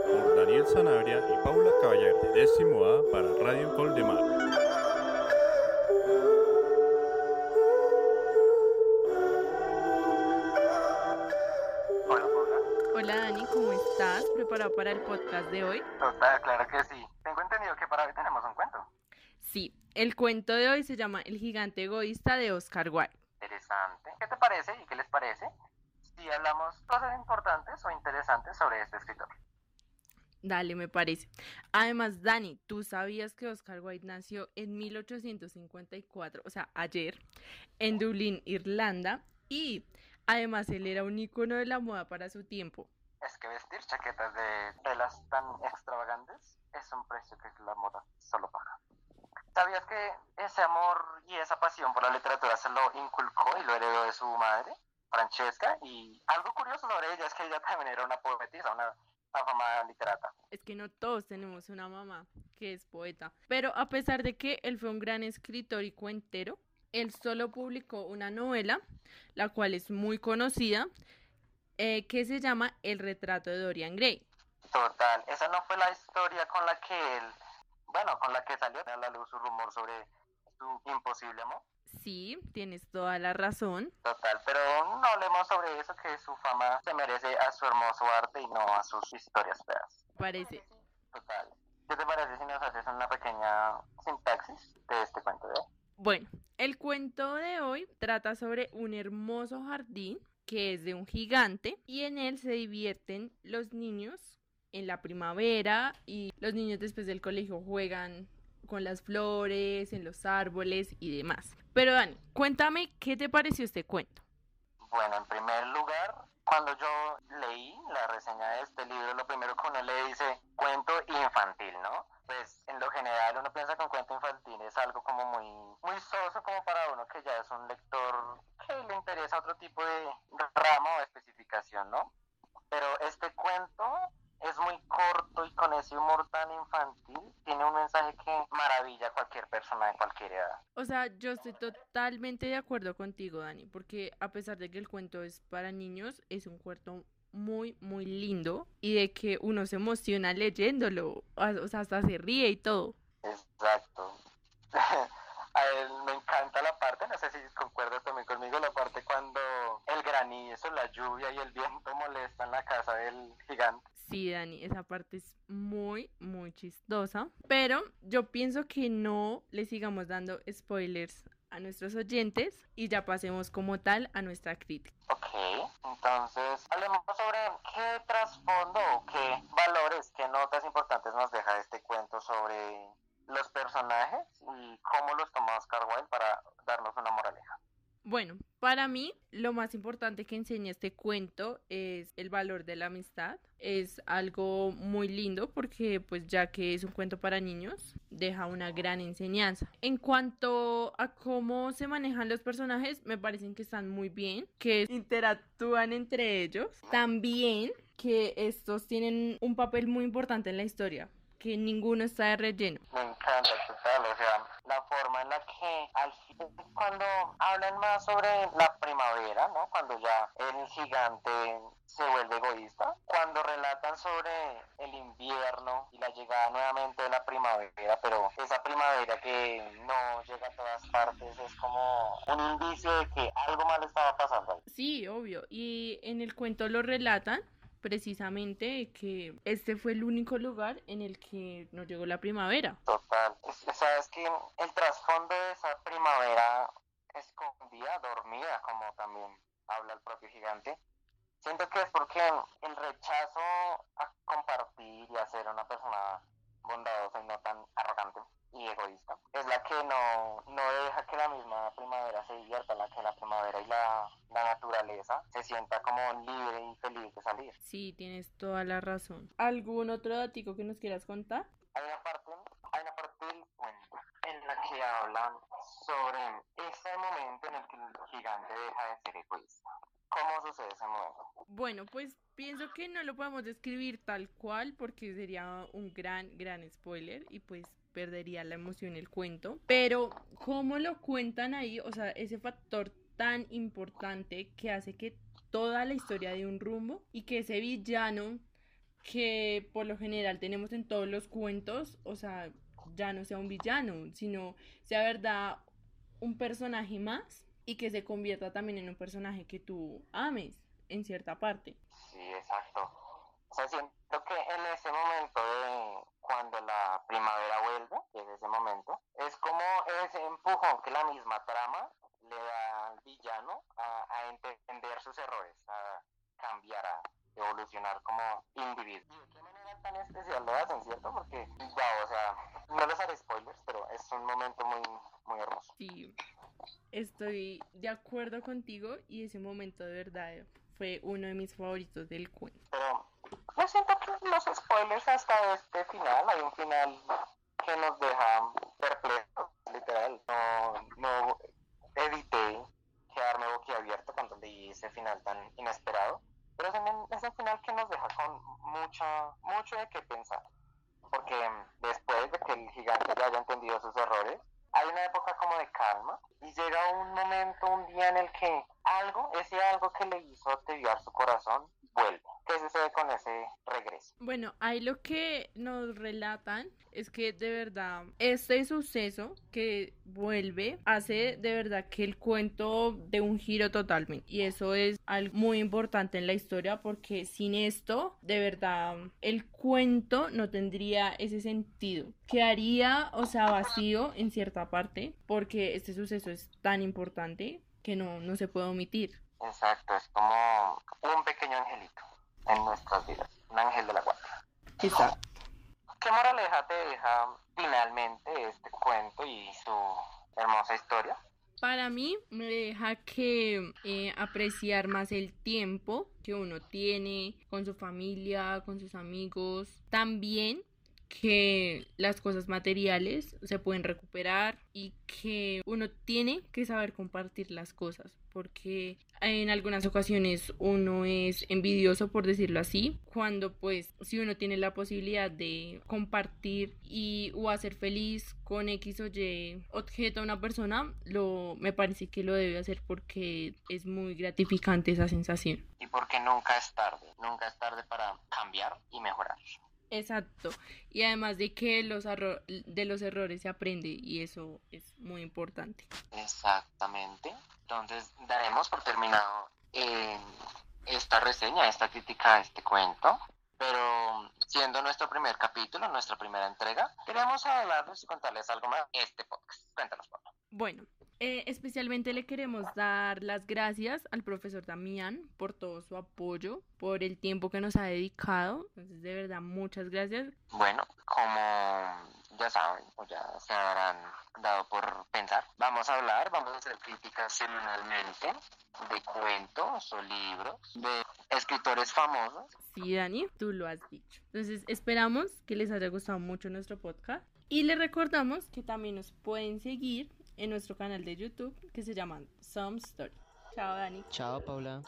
por Daniel Sanabria y Paula Caballero, décimo A para Radio Coldemar. Hola, Paula. Hola Dani, ¿cómo estás? ¿Preparado para el podcast de hoy? Total, claro que sí. Tengo entendido que para hoy tenemos un cuento. Sí, el cuento de hoy se llama El gigante egoísta de Oscar Wilde. Interesante. ¿Qué te parece y qué les parece si hablamos cosas importantes o interesantes sobre este escritor? Dale, me parece. Además, Dani, ¿tú sabías que Oscar Wilde nació en 1854, o sea, ayer, en Dublín, Irlanda? Y además él era un ícono de la moda para su tiempo. Es que vestir chaquetas de telas tan extravagantes es un precio que la moda solo paga. ¿Sabías que ese amor y esa pasión por la literatura se lo inculcó y lo heredó de su madre, Francesca? Y algo curioso sobre ella es que ella también era una poetisa, una afamada literata. Es que no todos tenemos una mamá que es poeta. Pero a pesar de que él fue un gran escritor y cuentero, él solo publicó una novela, la cual es muy conocida, eh, que se llama El retrato de Dorian Gray. Total, esa no fue la historia con la que él, bueno, con la que salió a la luz su rumor sobre su imposible amor. Sí, tienes toda la razón. Total, pero no hablemos sobre eso, que su fama se merece a su hermoso arte y no a sus historias feas. Parece. Total. ¿Qué te parece si nos haces una pequeña sintaxis de este cuento de hoy? Bueno, el cuento de hoy trata sobre un hermoso jardín que es de un gigante y en él se divierten los niños en la primavera y los niños después del colegio juegan con las flores, en los árboles y demás. Pero Dani, cuéntame qué te pareció este cuento. Bueno, en primer lugar, cuando yo leí la reseña de este libro, lo primero que uno le dice cuento infantil, ¿no? Pues en lo general uno piensa que un cuento infantil es algo como muy, muy soso como para uno que ya es un lector que le interesa otro tipo de rama o especificación, ¿no? Pero este cuento es muy corto y con ese humor tan infantil tiene un mensaje que maravilla a cualquier persona de cualquier edad. O sea, yo estoy totalmente de acuerdo contigo, Dani, porque a pesar de que el cuento es para niños, es un cuento muy, muy lindo y de que uno se emociona leyéndolo, o sea, hasta se ríe y todo. Exacto. A él me encanta la parte, no sé si concuerdas también conmigo, la parte cuando el granizo, la lluvia y el viento molestan la casa del gigante. Sí, Dani, esa parte es muy, muy chistosa. Pero yo pienso que no le sigamos dando spoilers a nuestros oyentes y ya pasemos como tal a nuestra crítica. Ok, entonces hablemos sobre qué trasfondo o qué valores, qué notas importantes nos deja este cuento sobre los personajes y cómo los toma Oscar Wilde para darnos una moraleja. Bueno, para mí lo más importante que enseña este cuento es el valor de la amistad. Es algo muy lindo porque pues ya que es un cuento para niños, deja una gran enseñanza. En cuanto a cómo se manejan los personajes, me parecen que están muy bien, que interactúan entre ellos. También que estos tienen un papel muy importante en la historia que ninguno está de relleno. Me encanta, total, o sea, la forma en la que al fin, cuando hablan más sobre la primavera, ¿no? Cuando ya el gigante se vuelve egoísta, cuando relatan sobre el invierno y la llegada nuevamente de la primavera, pero esa primavera que no llega a todas partes es como un indicio de que algo mal estaba pasando ahí. Sí, obvio. Y en el cuento lo relatan precisamente que este fue el único lugar en el que no llegó la primavera. Total. Sabes que el trasfondo de esa primavera escondida, dormida, como también habla el propio gigante, siento que es porque el rechazo a compartir y a ser una persona bondadosa y no tan arrogante y egoísta es la que no, no deja que la misma primavera se divierta, la que la primavera y la, la naturaleza se sienta como libre y feliz de salir. Sí, tienes toda la razón. ¿Algún otro datico que nos quieras contar? Hay una parte, hay una parte del cuento en la que hablan sobre ese momento en el que el gigante deja de ser egoísta. ¿Cómo sucede ese momento? Bueno, pues pienso que no lo podemos describir tal cual porque sería un gran, gran spoiler y pues perdería la emoción el cuento. Pero, ¿cómo lo cuentan ahí? O sea, ese factor tan importante que hace que toda la historia de un rumbo y que ese villano que por lo general tenemos en todos los cuentos, o sea, ya no sea un villano, sino sea verdad un personaje más y que se convierta también en un personaje que tú ames en cierta parte. Sí, exacto. O sea, siento que en ese momento de cuando la primavera vuelve, que es ese momento, es como ese empujón que la misma trama le da al villano a, a entender sus errores, a cambiar, a evolucionar como individuo. ¿De qué manera tan especial lo hacen, cierto? Porque, ya, o sea, no les haré spoilers, pero es un momento muy, muy hermoso. Sí, estoy de acuerdo contigo y ese momento de verdad fue uno de mis favoritos del cuento. Pero yo siento que los spoilers hasta este final, hay un final que nos deja perplejos, literal. No, no evité quedarme boquiabierto cuando leí ese final tan inesperado, pero es un final que nos deja con mucha, mucho de qué pensar. Porque después de que el gigante ya haya entendido sus errores, hay una época como de calma y llega un momento, un día en el que algo, ese algo que le hizo desviar su corazón, vuelve. ¿Qué sucede con ese regreso? Bueno, ahí lo que nos relatan es que de verdad este suceso que vuelve hace de verdad que el cuento de un giro totalmente. Y eso es algo muy importante en la historia porque sin esto de verdad el cuento no tendría ese sentido. Quedaría o sea vacío en cierta parte porque este suceso es tan importante que no, no se puede omitir. Exacto es como un pequeño angelito en nuestras vidas un ángel de la guarda exacto ¿Qué moraleja te deja finalmente este cuento y su hermosa historia? Para mí me deja que eh, apreciar más el tiempo que uno tiene con su familia, con sus amigos. También que las cosas materiales se pueden recuperar y que uno tiene que saber compartir las cosas porque en algunas ocasiones uno es envidioso por decirlo así cuando pues si uno tiene la posibilidad de compartir y o hacer feliz con X o Y objeto a una persona lo me parece que lo debe hacer porque es muy gratificante esa sensación. Y porque nunca es tarde nunca es tarde para cambiar y mejorar Exacto. Y además de que los de los errores se aprende y eso es muy importante. Exactamente. Entonces daremos por terminado eh, esta reseña, esta crítica este cuento. Pero siendo nuestro primer capítulo, nuestra primera entrega, queremos hablarles y contarles algo más de este podcast. Cuéntanos, por favor. Bueno, eh, especialmente le queremos dar las gracias al profesor Damián por todo su apoyo, por el tiempo que nos ha dedicado. Entonces, de verdad, muchas gracias. Bueno, como ya saben, o ya se habrán dado por pensar, vamos a hablar, vamos a hacer críticas semanalmente de cuentos o libros de escritores famosos. Sí, Dani, tú lo has dicho. Entonces, esperamos que les haya gustado mucho nuestro podcast. Y les recordamos que también nos pueden seguir en nuestro canal de YouTube que se llama Some Story. Chao, Dani. Chao, Paula.